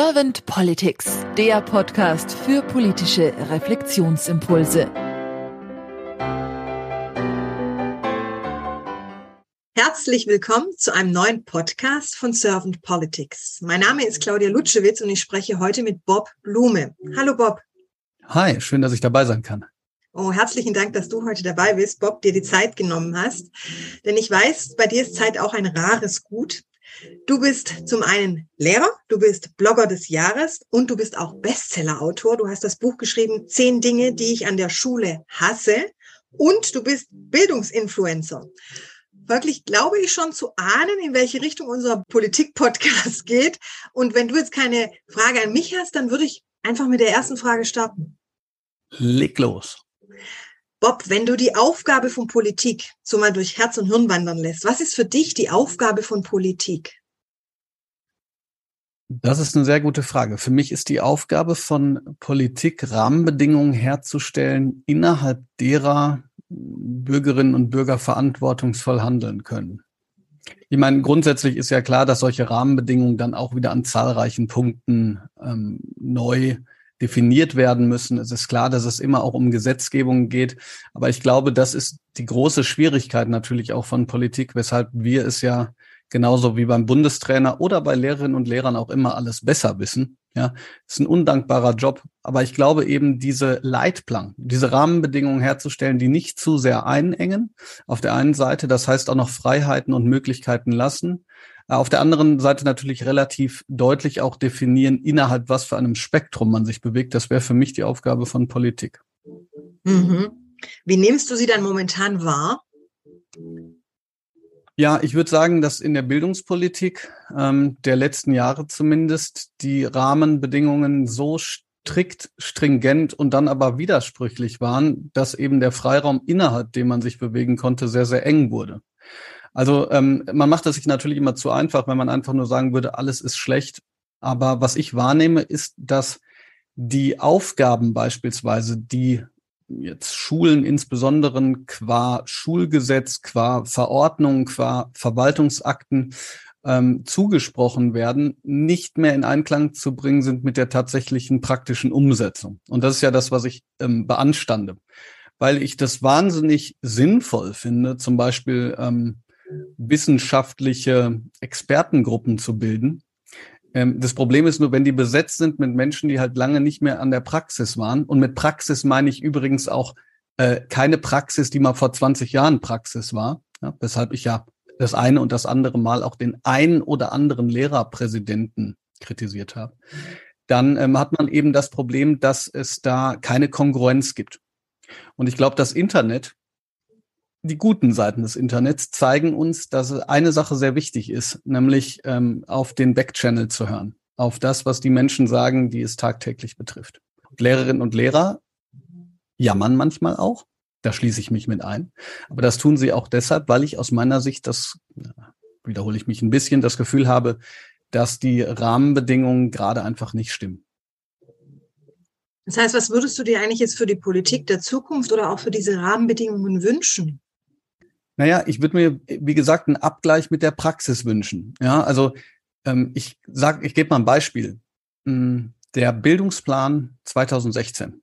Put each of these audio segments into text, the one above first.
Servant Politics, der Podcast für politische Reflexionsimpulse. Herzlich willkommen zu einem neuen Podcast von Servant Politics. Mein Name ist Claudia Lutschewitz und ich spreche heute mit Bob Blume. Hallo Bob. Hi, schön, dass ich dabei sein kann. Oh, herzlichen Dank, dass du heute dabei bist, Bob, dir die Zeit genommen hast. Denn ich weiß, bei dir ist Zeit auch ein rares Gut. Du bist zum einen Lehrer, du bist Blogger des Jahres und du bist auch Bestsellerautor. Du hast das Buch geschrieben, Zehn Dinge, die ich an der Schule hasse. Und du bist Bildungsinfluencer. Wirklich glaube ich schon zu ahnen, in welche Richtung unser Politik-Podcast geht. Und wenn du jetzt keine Frage an mich hast, dann würde ich einfach mit der ersten Frage starten. Leg los. Bob, wenn du die Aufgabe von Politik so mal durch Herz und Hirn wandern lässt, was ist für dich die Aufgabe von Politik? Das ist eine sehr gute Frage. Für mich ist die Aufgabe von Politik, Rahmenbedingungen herzustellen, innerhalb derer Bürgerinnen und Bürger verantwortungsvoll handeln können. Ich meine, grundsätzlich ist ja klar, dass solche Rahmenbedingungen dann auch wieder an zahlreichen Punkten ähm, neu definiert werden müssen. Es ist klar, dass es immer auch um Gesetzgebung geht. Aber ich glaube, das ist die große Schwierigkeit natürlich auch von Politik, weshalb wir es ja genauso wie beim Bundestrainer oder bei Lehrerinnen und Lehrern auch immer alles besser wissen. Ja, ist ein undankbarer Job. Aber ich glaube eben, diese Leitplanken, diese Rahmenbedingungen herzustellen, die nicht zu sehr einengen. Auf der einen Seite, das heißt auch noch Freiheiten und Möglichkeiten lassen. Auf der anderen Seite natürlich relativ deutlich auch definieren, innerhalb was für einem Spektrum man sich bewegt. Das wäre für mich die Aufgabe von Politik. Mhm. Wie nimmst du sie dann momentan wahr? Ja, ich würde sagen, dass in der Bildungspolitik ähm, der letzten Jahre zumindest die Rahmenbedingungen so strikt, stringent und dann aber widersprüchlich waren, dass eben der Freiraum innerhalb, dem man sich bewegen konnte, sehr, sehr eng wurde. Also ähm, man macht es sich natürlich immer zu einfach, wenn man einfach nur sagen würde, alles ist schlecht. Aber was ich wahrnehme, ist, dass die Aufgaben beispielsweise, die jetzt Schulen insbesondere qua Schulgesetz, qua Verordnung, qua Verwaltungsakten ähm, zugesprochen werden, nicht mehr in Einklang zu bringen sind mit der tatsächlichen praktischen Umsetzung. Und das ist ja das, was ich ähm, beanstande, weil ich das wahnsinnig sinnvoll finde, zum Beispiel ähm, wissenschaftliche Expertengruppen zu bilden. Ähm, das Problem ist nur, wenn die besetzt sind mit Menschen, die halt lange nicht mehr an der Praxis waren. Und mit Praxis meine ich übrigens auch äh, keine Praxis, die mal vor 20 Jahren Praxis war. Ja, weshalb ich ja das eine und das andere Mal auch den einen oder anderen Lehrerpräsidenten kritisiert habe. Dann ähm, hat man eben das Problem, dass es da keine Kongruenz gibt. Und ich glaube, das Internet die guten Seiten des Internets zeigen uns, dass eine Sache sehr wichtig ist, nämlich ähm, auf den Backchannel zu hören, auf das, was die Menschen sagen, die es tagtäglich betrifft. Lehrerinnen und Lehrer jammern manchmal auch, da schließe ich mich mit ein, aber das tun sie auch deshalb, weil ich aus meiner Sicht, das wiederhole ich mich ein bisschen, das Gefühl habe, dass die Rahmenbedingungen gerade einfach nicht stimmen. Das heißt, was würdest du dir eigentlich jetzt für die Politik der Zukunft oder auch für diese Rahmenbedingungen wünschen? Naja, ich würde mir, wie gesagt, einen Abgleich mit der Praxis wünschen. Ja, also ähm, ich sag, ich gebe mal ein Beispiel. Hm, der Bildungsplan 2016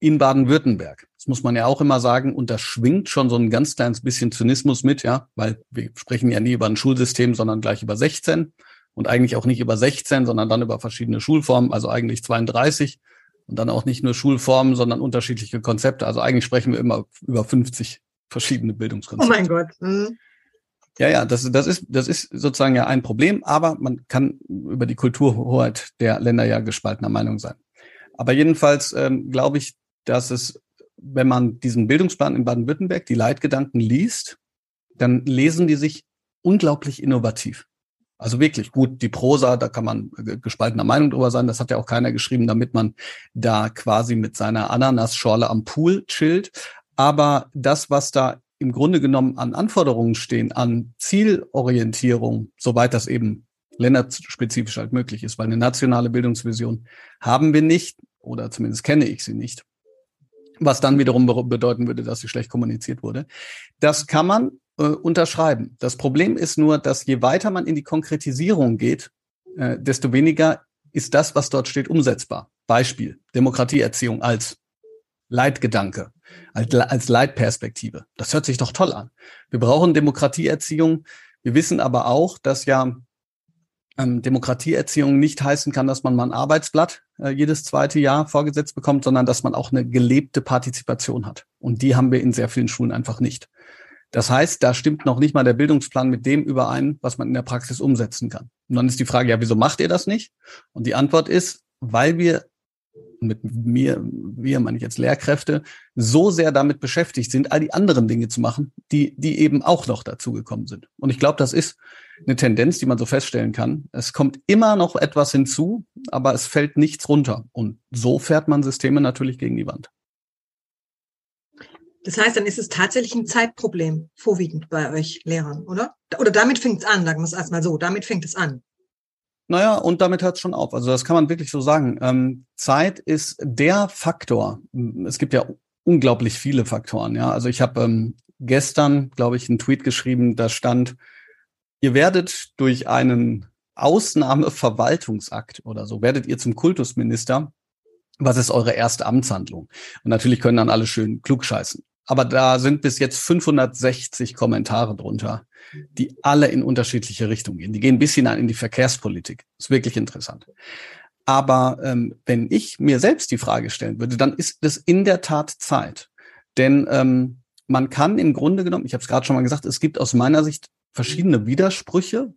in Baden-Württemberg, das muss man ja auch immer sagen, und da schwingt schon so ein ganz kleines bisschen Zynismus mit, ja, weil wir sprechen ja nie über ein Schulsystem, sondern gleich über 16 und eigentlich auch nicht über 16, sondern dann über verschiedene Schulformen, also eigentlich 32 und dann auch nicht nur Schulformen, sondern unterschiedliche Konzepte. Also eigentlich sprechen wir immer über 50 verschiedene Bildungskonzepte. Oh mein Gott. Mhm. Ja, ja, das, das, ist, das ist sozusagen ja ein Problem, aber man kann über die Kulturhoheit der Länder ja gespaltener Meinung sein. Aber jedenfalls ähm, glaube ich, dass es, wenn man diesen Bildungsplan in Baden-Württemberg, die Leitgedanken liest, dann lesen die sich unglaublich innovativ. Also wirklich gut, die Prosa, da kann man gespaltener Meinung drüber sein. Das hat ja auch keiner geschrieben, damit man da quasi mit seiner Ananasschorle am Pool chillt. Aber das, was da im Grunde genommen an Anforderungen stehen, an Zielorientierung, soweit das eben länderspezifisch halt möglich ist, weil eine nationale Bildungsvision haben wir nicht oder zumindest kenne ich sie nicht. Was dann wiederum bedeuten würde, dass sie schlecht kommuniziert wurde. Das kann man äh, unterschreiben. Das Problem ist nur, dass je weiter man in die Konkretisierung geht, äh, desto weniger ist das, was dort steht, umsetzbar. Beispiel, Demokratieerziehung als Leitgedanke, als, als Leitperspektive. Das hört sich doch toll an. Wir brauchen Demokratieerziehung. Wir wissen aber auch, dass ja ähm, Demokratieerziehung nicht heißen kann, dass man mal ein Arbeitsblatt äh, jedes zweite Jahr vorgesetzt bekommt, sondern dass man auch eine gelebte Partizipation hat. Und die haben wir in sehr vielen Schulen einfach nicht. Das heißt, da stimmt noch nicht mal der Bildungsplan mit dem überein, was man in der Praxis umsetzen kann. Und dann ist die Frage, ja, wieso macht ihr das nicht? Und die Antwort ist, weil wir mit mir, wir meine ich jetzt Lehrkräfte, so sehr damit beschäftigt sind, all die anderen Dinge zu machen, die, die eben auch noch dazugekommen sind. Und ich glaube, das ist eine Tendenz, die man so feststellen kann. Es kommt immer noch etwas hinzu, aber es fällt nichts runter. Und so fährt man Systeme natürlich gegen die Wand. Das heißt, dann ist es tatsächlich ein Zeitproblem vorwiegend bei euch Lehrern, oder? Oder damit fängt es an, sagen wir es erstmal so, damit fängt es an. Naja, und damit hört es schon auf. Also das kann man wirklich so sagen. Ähm, Zeit ist der Faktor. Es gibt ja unglaublich viele Faktoren. Ja, also ich habe ähm, gestern, glaube ich, einen Tweet geschrieben, da stand, ihr werdet durch einen Ausnahmeverwaltungsakt oder so, werdet ihr zum Kultusminister. Was ist eure erste Amtshandlung? Und natürlich können dann alle schön klugscheißen. Aber da sind bis jetzt 560 Kommentare drunter, die alle in unterschiedliche Richtungen gehen. Die gehen bis hinein in die Verkehrspolitik. ist wirklich interessant. Aber ähm, wenn ich mir selbst die Frage stellen würde, dann ist es in der Tat Zeit. Denn ähm, man kann im Grunde genommen, ich habe es gerade schon mal gesagt, es gibt aus meiner Sicht verschiedene Widersprüche.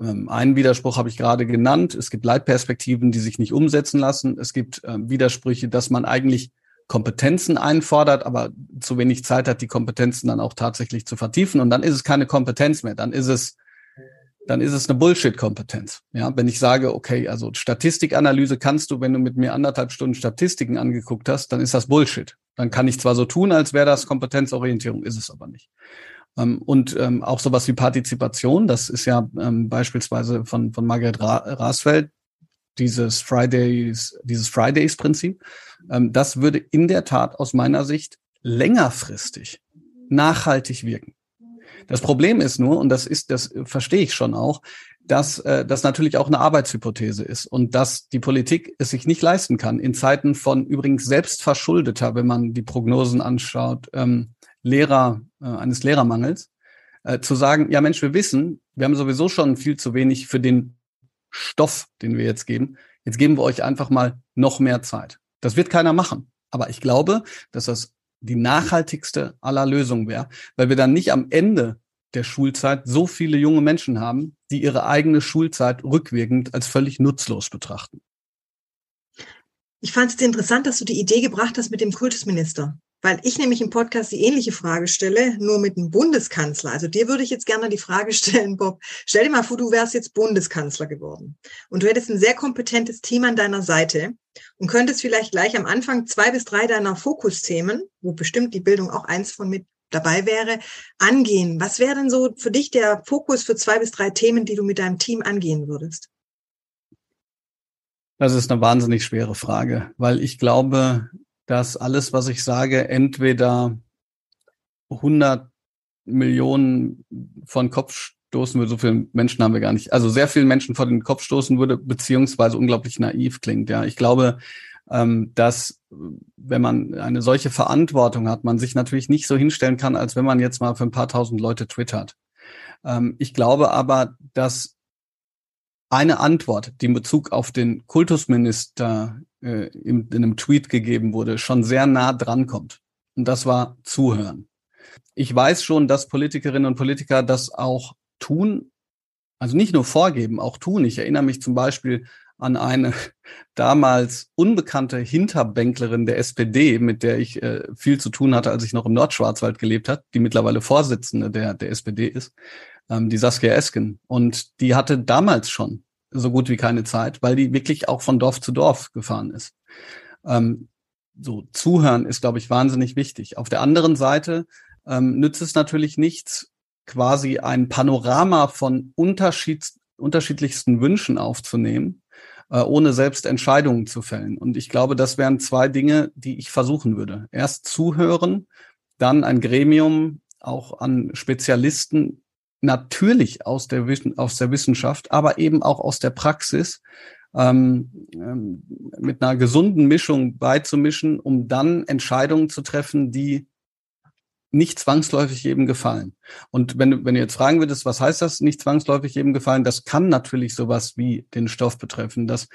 Ähm, einen Widerspruch habe ich gerade genannt. Es gibt Leitperspektiven, die sich nicht umsetzen lassen. Es gibt ähm, Widersprüche, dass man eigentlich Kompetenzen einfordert, aber zu wenig Zeit hat, die Kompetenzen dann auch tatsächlich zu vertiefen. Und dann ist es keine Kompetenz mehr. Dann ist es, dann ist es eine Bullshit-Kompetenz. Ja, wenn ich sage, okay, also Statistikanalyse kannst du, wenn du mit mir anderthalb Stunden Statistiken angeguckt hast, dann ist das Bullshit. Dann kann ich zwar so tun, als wäre das Kompetenzorientierung, ist es aber nicht. Ähm, und ähm, auch sowas wie Partizipation, das ist ja ähm, beispielsweise von, von Margaret Rasfeld, dieses Fridays, dieses Fridays-Prinzip, ähm, das würde in der Tat aus meiner Sicht längerfristig nachhaltig wirken. Das Problem ist nur, und das ist, das verstehe ich schon auch, dass äh, das natürlich auch eine Arbeitshypothese ist und dass die Politik es sich nicht leisten kann, in Zeiten von übrigens selbstverschuldeter, wenn man die Prognosen anschaut, ähm, Lehrer, äh, eines Lehrermangels, äh, zu sagen, ja Mensch, wir wissen, wir haben sowieso schon viel zu wenig für den Stoff, den wir jetzt geben. Jetzt geben wir euch einfach mal noch mehr Zeit. Das wird keiner machen. Aber ich glaube, dass das die nachhaltigste aller Lösungen wäre, weil wir dann nicht am Ende der Schulzeit so viele junge Menschen haben, die ihre eigene Schulzeit rückwirkend als völlig nutzlos betrachten. Ich fand es interessant, dass du die Idee gebracht hast mit dem Kultusminister. Weil ich nämlich im Podcast die ähnliche Frage stelle, nur mit dem Bundeskanzler. Also dir würde ich jetzt gerne die Frage stellen, Bob. Stell dir mal vor, du wärst jetzt Bundeskanzler geworden. Und du hättest ein sehr kompetentes Team an deiner Seite und könntest vielleicht gleich am Anfang zwei bis drei deiner Fokusthemen, wo bestimmt die Bildung auch eins von mit dabei wäre, angehen. Was wäre denn so für dich der Fokus für zwei bis drei Themen, die du mit deinem Team angehen würdest? Das ist eine wahnsinnig schwere Frage, weil ich glaube, dass alles, was ich sage, entweder 100 Millionen von Kopf stoßen würde, so viele Menschen haben wir gar nicht, also sehr vielen Menschen vor den Kopf stoßen würde, beziehungsweise unglaublich naiv klingt. Ja, ich glaube, ähm, dass wenn man eine solche Verantwortung hat, man sich natürlich nicht so hinstellen kann, als wenn man jetzt mal für ein paar tausend Leute twittert. Ähm, ich glaube aber, dass eine Antwort, die in Bezug auf den Kultusminister äh, in, in einem Tweet gegeben wurde, schon sehr nah dran kommt. Und das war Zuhören. Ich weiß schon, dass Politikerinnen und Politiker das auch tun, also nicht nur vorgeben, auch tun. Ich erinnere mich zum Beispiel an eine damals unbekannte Hinterbänklerin der SPD, mit der ich äh, viel zu tun hatte, als ich noch im Nordschwarzwald gelebt hat, die mittlerweile Vorsitzende der, der SPD ist, ähm, die Saskia Esken. Und die hatte damals schon so gut wie keine Zeit, weil die wirklich auch von Dorf zu Dorf gefahren ist. Ähm, so zuhören ist, glaube ich, wahnsinnig wichtig. Auf der anderen Seite ähm, nützt es natürlich nichts, quasi ein Panorama von Unterschied, unterschiedlichsten Wünschen aufzunehmen, äh, ohne selbst Entscheidungen zu fällen. Und ich glaube, das wären zwei Dinge, die ich versuchen würde. Erst zuhören, dann ein Gremium auch an Spezialisten natürlich aus der, aus der Wissenschaft, aber eben auch aus der Praxis ähm, ähm, mit einer gesunden Mischung beizumischen, um dann Entscheidungen zu treffen, die nicht zwangsläufig jedem gefallen. Und wenn wenn du jetzt fragen würdest, was heißt das, nicht zwangsläufig jedem gefallen, das kann natürlich sowas wie den Stoff betreffen. Das,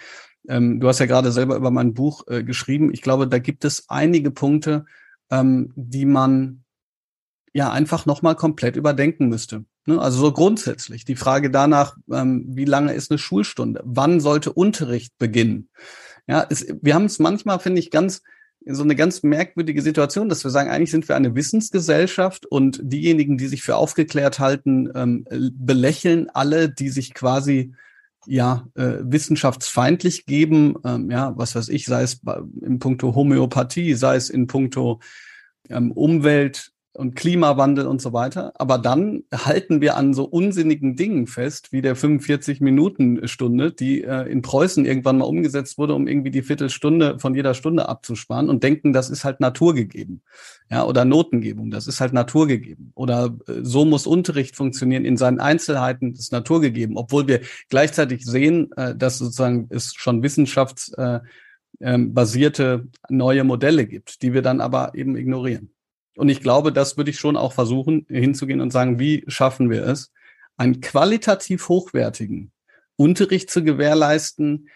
ähm, du hast ja gerade selber über mein Buch äh, geschrieben. Ich glaube, da gibt es einige Punkte, ähm, die man ja einfach nochmal komplett überdenken müsste. Ne? Also so grundsätzlich die Frage danach, ähm, wie lange ist eine Schulstunde? Wann sollte Unterricht beginnen? Ja, es, wir haben es manchmal, finde ich, ganz so eine ganz merkwürdige Situation, dass wir sagen, eigentlich sind wir eine Wissensgesellschaft und diejenigen, die sich für aufgeklärt halten, ähm, belächeln alle, die sich quasi ja äh, wissenschaftsfeindlich geben, ähm, ja, was weiß ich, sei es in puncto Homöopathie, sei es in puncto ähm, Umwelt, und Klimawandel und so weiter. Aber dann halten wir an so unsinnigen Dingen fest, wie der 45-Minuten-Stunde, die äh, in Preußen irgendwann mal umgesetzt wurde, um irgendwie die Viertelstunde von jeder Stunde abzusparen und denken, das ist halt naturgegeben. Ja, oder Notengebung, das ist halt naturgegeben. Oder äh, so muss Unterricht funktionieren in seinen Einzelheiten, das ist naturgegeben. Obwohl wir gleichzeitig sehen, äh, dass sozusagen es schon wissenschaftsbasierte äh, ähm, neue Modelle gibt, die wir dann aber eben ignorieren. Und ich glaube, das würde ich schon auch versuchen, hinzugehen und sagen, wie schaffen wir es, einen qualitativ hochwertigen Unterricht zu gewährleisten,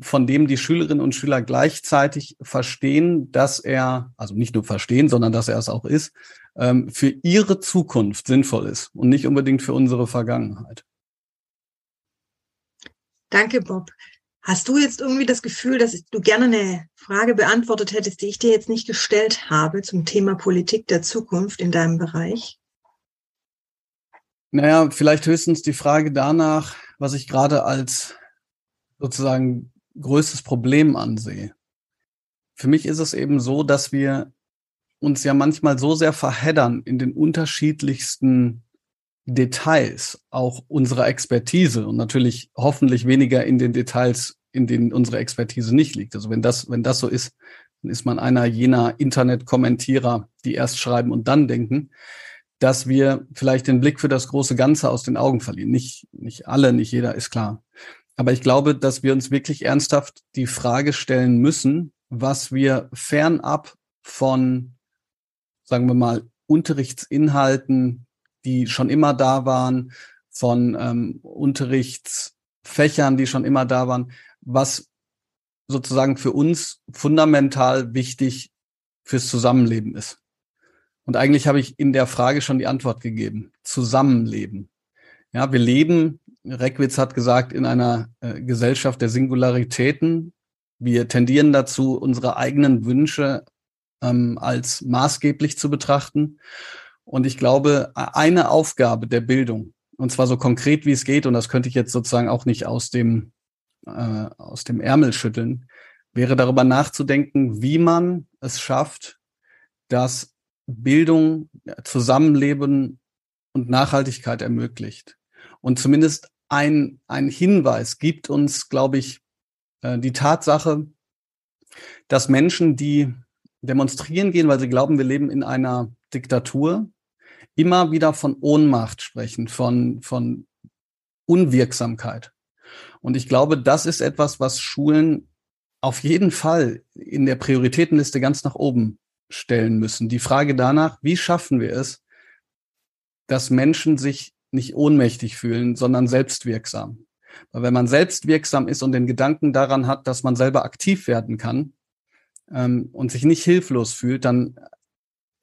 von dem die Schülerinnen und Schüler gleichzeitig verstehen, dass er, also nicht nur verstehen, sondern dass er es auch ist, ähm, für ihre Zukunft sinnvoll ist und nicht unbedingt für unsere Vergangenheit. Danke, Bob. Hast du jetzt irgendwie das Gefühl, dass du gerne eine Frage beantwortet hättest, die ich dir jetzt nicht gestellt habe zum Thema Politik der Zukunft in deinem Bereich? Naja, vielleicht höchstens die Frage danach, was ich gerade als sozusagen größtes Problem ansehe. Für mich ist es eben so, dass wir uns ja manchmal so sehr verheddern in den unterschiedlichsten Details auch unserer Expertise und natürlich hoffentlich weniger in den Details, in denen unsere Expertise nicht liegt. Also wenn das, wenn das so ist, dann ist man einer jener Internet-Kommentierer, die erst schreiben und dann denken, dass wir vielleicht den Blick für das große Ganze aus den Augen verlieren. Nicht, nicht alle, nicht jeder ist klar. Aber ich glaube, dass wir uns wirklich ernsthaft die Frage stellen müssen, was wir fernab von, sagen wir mal, Unterrichtsinhalten, die schon immer da waren, von ähm, Unterrichtsfächern, die schon immer da waren, was sozusagen für uns fundamental wichtig fürs Zusammenleben ist. Und eigentlich habe ich in der Frage schon die Antwort gegeben. Zusammenleben. Ja, wir leben, Reckwitz hat gesagt, in einer äh, Gesellschaft der Singularitäten. Wir tendieren dazu, unsere eigenen Wünsche ähm, als maßgeblich zu betrachten. Und ich glaube, eine Aufgabe der Bildung, und zwar so konkret wie es geht, und das könnte ich jetzt sozusagen auch nicht aus dem, äh, aus dem Ärmel schütteln, wäre darüber nachzudenken, wie man es schafft, dass Bildung, Zusammenleben und Nachhaltigkeit ermöglicht. Und zumindest ein, ein Hinweis gibt uns, glaube ich, äh, die Tatsache, dass Menschen, die demonstrieren gehen, weil sie glauben, wir leben in einer Diktatur immer wieder von Ohnmacht sprechen, von, von Unwirksamkeit. Und ich glaube, das ist etwas, was Schulen auf jeden Fall in der Prioritätenliste ganz nach oben stellen müssen. Die Frage danach, wie schaffen wir es, dass Menschen sich nicht ohnmächtig fühlen, sondern selbstwirksam. Weil wenn man selbstwirksam ist und den Gedanken daran hat, dass man selber aktiv werden kann ähm, und sich nicht hilflos fühlt, dann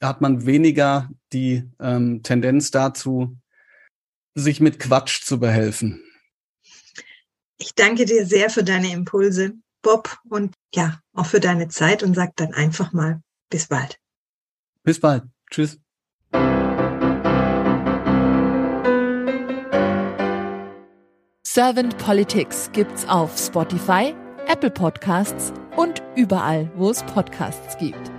hat man weniger die ähm, Tendenz dazu, sich mit Quatsch zu behelfen. Ich danke dir sehr für deine Impulse, Bob, und ja, auch für deine Zeit und sag dann einfach mal bis bald. Bis bald. Tschüss. Servant Politics gibt's auf Spotify, Apple Podcasts und überall, wo es Podcasts gibt.